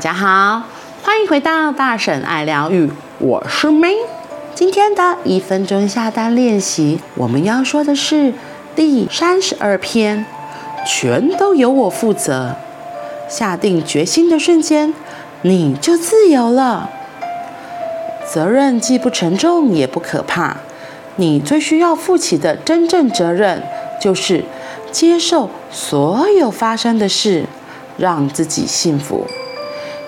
大家好，欢迎回到大婶爱疗愈，我是 May。今天的一分钟下单练习，我们要说的是第三十二篇，全都由我负责。下定决心的瞬间，你就自由了。责任既不沉重也不可怕，你最需要负起的真正责任，就是接受所有发生的事，让自己幸福。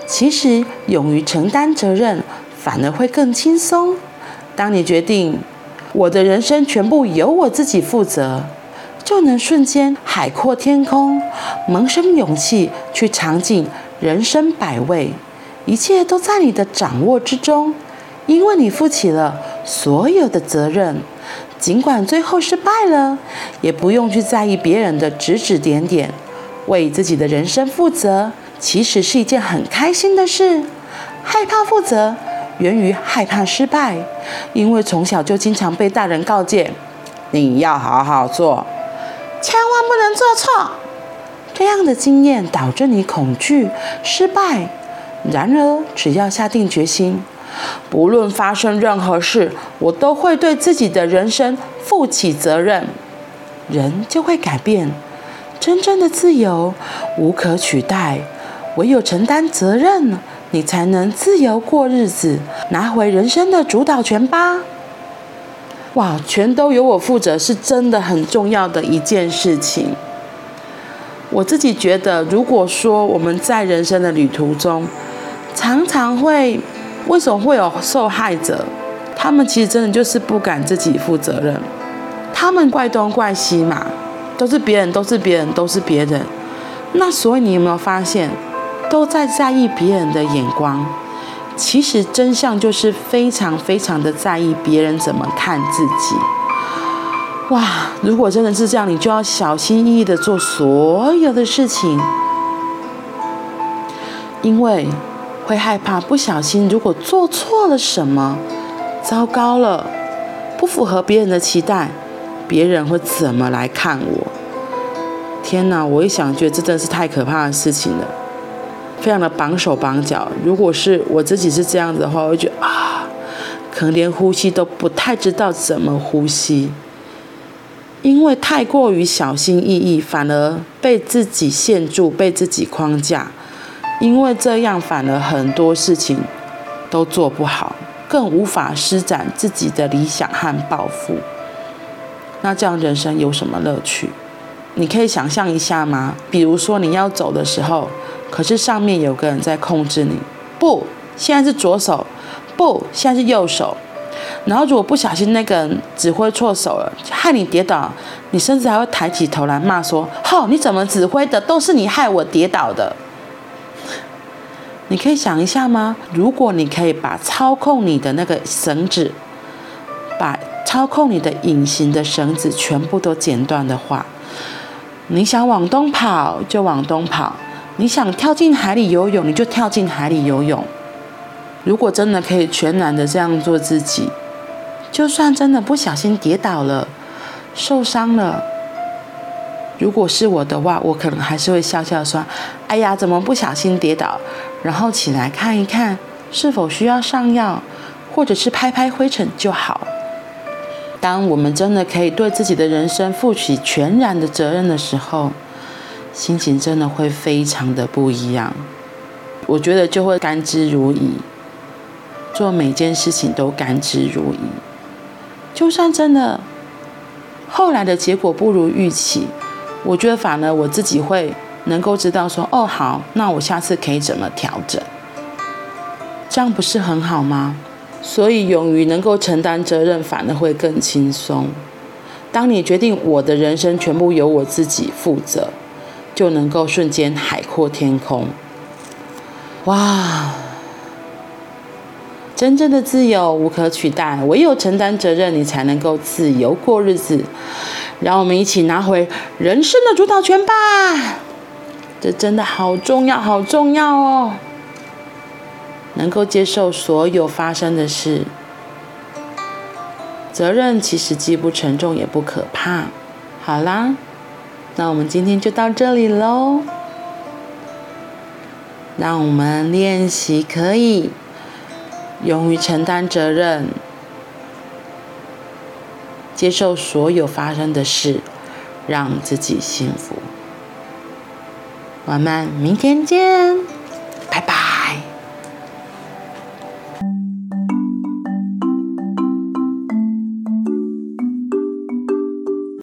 其实，勇于承担责任，反而会更轻松。当你决定我的人生全部由我自己负责，就能瞬间海阔天空，萌生勇气去尝尽人生百味，一切都在你的掌握之中，因为你负起了所有的责任。尽管最后失败了，也不用去在意别人的指指点点，为自己的人生负责。其实是一件很开心的事。害怕负责，源于害怕失败，因为从小就经常被大人告诫：你要好好做，千万不能做错。这样的经验导致你恐惧失败。然而，只要下定决心，不论发生任何事，我都会对自己的人生负起责任，人就会改变。真正的自由无可取代。唯有承担责任，你才能自由过日子，拿回人生的主导权吧。哇，全都由我负责，是真的很重要的一件事情。我自己觉得，如果说我们在人生的旅途中，常常会，为什么会有受害者？他们其实真的就是不敢自己负责任，他们怪东怪西嘛，都是别人，都是别人，都是别人。那所以你有没有发现？都在在意别人的眼光，其实真相就是非常非常的在意别人怎么看自己。哇，如果真的是这样，你就要小心翼翼的做所有的事情，因为会害怕不小心，如果做错了什么，糟糕了，不符合别人的期待，别人会怎么来看我？天哪，我一想，觉得这真的是太可怕的事情了。非常的绑手绑脚。如果是我自己是这样子的话，我觉得啊，可能连呼吸都不太知道怎么呼吸，因为太过于小心翼翼，反而被自己限住，被自己框架。因为这样，反而很多事情都做不好，更无法施展自己的理想和抱负。那这样人生有什么乐趣？你可以想象一下吗？比如说你要走的时候。可是上面有个人在控制你，不，现在是左手，不，现在是右手。然后如果不小心那个人指挥错手了，害你跌倒，你甚至还会抬起头来骂说：“吼，你怎么指挥的？都是你害我跌倒的。”你可以想一下吗？如果你可以把操控你的那个绳子，把操控你的隐形的绳子全部都剪断的话，你想往东跑就往东跑。你想跳进海里游泳，你就跳进海里游泳。如果真的可以全然的这样做自己，就算真的不小心跌倒了、受伤了，如果是我的话，我可能还是会笑笑说：“哎呀，怎么不小心跌倒？”然后起来看一看是否需要上药，或者是拍拍灰尘就好。当我们真的可以对自己的人生负起全然的责任的时候，心情真的会非常的不一样，我觉得就会甘之如饴，做每件事情都甘之如饴。就算真的后来的结果不如预期，我觉得反而我自己会能够知道说，哦好，那我下次可以怎么调整，这样不是很好吗？所以勇于能够承担责任，反而会更轻松。当你决定我的人生全部由我自己负责。就能够瞬间海阔天空，哇！真正的自由无可取代，唯有承担责任，你才能够自由过日子。让我们一起拿回人生的主导权吧！这真的好重要，好重要哦！能够接受所有发生的事，责任其实既不沉重也不可怕。好啦。那我们今天就到这里喽。让我们练习可以勇于承担责任，接受所有发生的事，让自己幸福。我们明天见。